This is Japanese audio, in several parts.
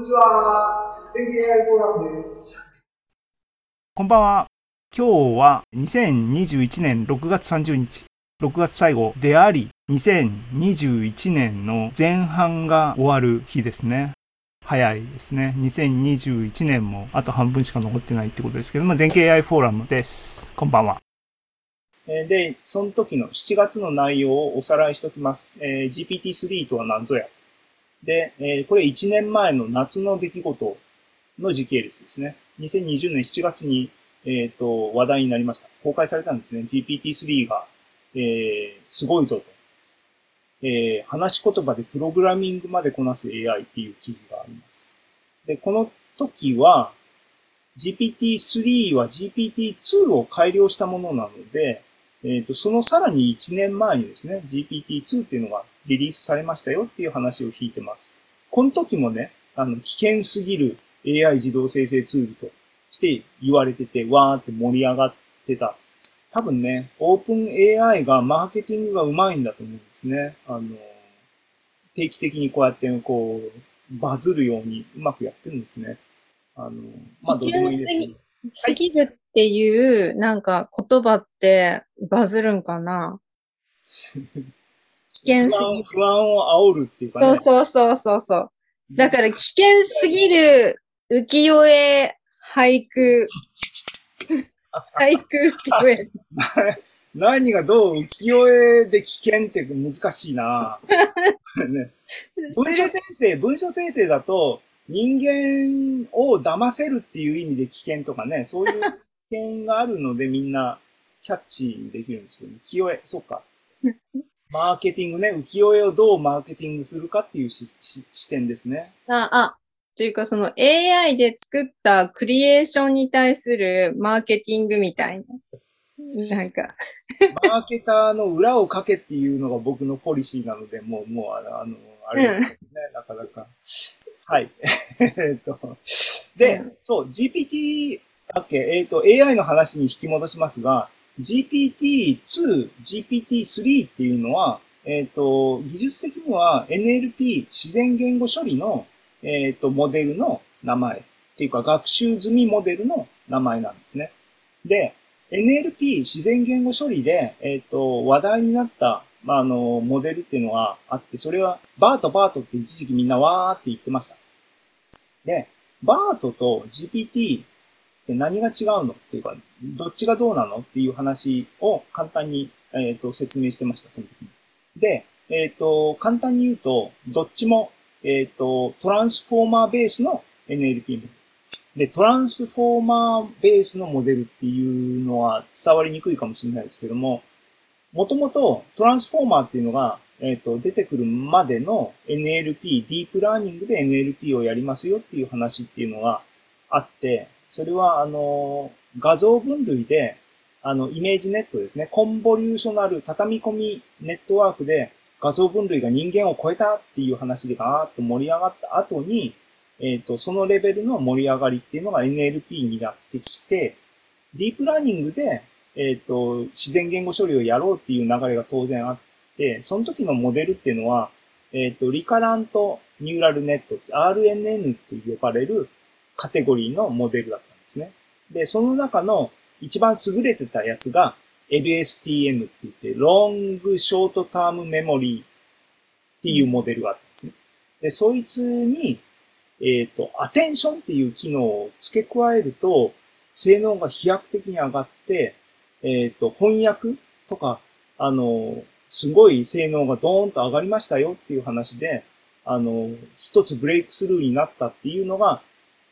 にちは。天気 AI フォーラムです。こんばんは。今日は2021年6月30日、6月最後であり、2021年の前半が終わる日ですね。早いですね。2021年もあと半分しか残ってないってことですけども、全景 AI フォーラムです。こんばんは。で、その時の7月の内容をおさらいしておきます。えー、GPT-3 とは何ぞや？で、えー、これ1年前の夏の出来事の時系列ですね。2020年7月に、えっ、ー、と、話題になりました。公開されたんですね。GPT-3 が、えー、すごいぞと。えー、話し言葉でプログラミングまでこなす AI っていう記事があります。で、この時は、GPT-3 は GPT-2 を改良したものなので、えっ、ー、と、そのさらに1年前にですね、GPT-2 っていうのがリリースされましたよっていう話を聞いてます。この時もね、あの、危険すぎる AI 自動生成ツールとして言われてて、わーって盛り上がってた。多分ね、オープン AI がマーケティングがうまいんだと思うんですね。あの、定期的にこうやってこう、バズるようにうまくやってるんですね。あの、まあ、どうでもいいですけど。すぎるっていう、なんか言葉ってバズるんかな？危険すぎる。不安を煽るっていうかね。そうそうそうそう。だから危険すぎる浮世絵俳句。俳句浮世絵。何がどう浮世絵で危険って難しいな、ね、文書生成、文書生成だと人間を騙せるっていう意味で危険とかね、そういう危険があるのでみんなキャッチできるんですけど、浮世絵、そっか。マーケティングね、浮世絵をどうマーケティングするかっていう視点ですね。あ、あ、というかその AI で作ったクリエーションに対するマーケティングみたいな。なんかマーケターの裏をかけっていうのが僕のポリシーなので、もう、もう、あの、あれですね、うん、なかなか。はい。えっと、で、うん、そう、GPT、だっけ、えっ、ー、と、AI の話に引き戻しますが、GPT-2、GPT-3 っていうのは、えっ、ー、と、技術的には NLP、自然言語処理の、えっ、ー、と、モデルの名前っていうか、学習済みモデルの名前なんですね。で、NLP、自然言語処理で、えっ、ー、と、話題になった、まあ、あの、モデルっていうのがあって、それは、バート、バートって一時期みんなわーって言ってました。で、バートと GPT って何が違うのっていうか、どっちがどうなのっていう話を簡単に、えっ、ー、と説明してました、その時に。で、えっ、ー、と、簡単に言うと、どっちも、えっ、ー、と、トランスフォーマーベースの NLP モデル。で、トランスフォーマーベースのモデルっていうのは伝わりにくいかもしれないですけども、もともとトランスフォーマーっていうのが、えっ、と、出てくるまでの NLP、ディープラーニングで NLP をやりますよっていう話っていうのがあって、それは、あの、画像分類で、あの、 ImageNet ですね。 convolutional 畳み込みネットワークで画像分類が人間を超えたっていう話でガーッと盛り上がった後に、えっ、ー、と、そのレベルの盛り上がりっていうのが NLP になってきて、ディープラーニングで、えっ、ー、と、自然言語処理をやろうっていう流れが当然あって、その時のモデルっていうのは、えっ、ー、と、 recurrent neural net、RNN と呼ばれるカテゴリーのモデルだったんですね。で、その中の一番優れてたやつが LSTM って言って、ロングショートタームメモリーっていうモデルがあったんですね。で、そいつに、えっ、ー、と、アテンションっていう機能を付け加えると、性能が飛躍的に上がって、えっ、ー、と、翻訳とか、あの、すごい性能がドーンと上がりましたよっていう話で、あの、一つブレイクスルーになったっていうのが、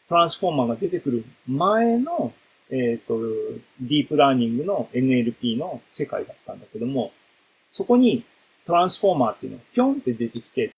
トランスフォーマーが出てくる前の、えっ、ー、と、ディープラーニングの NLP の世界だったんだけども、そこにトランスフォーマーっていうのがピョンって出てきて、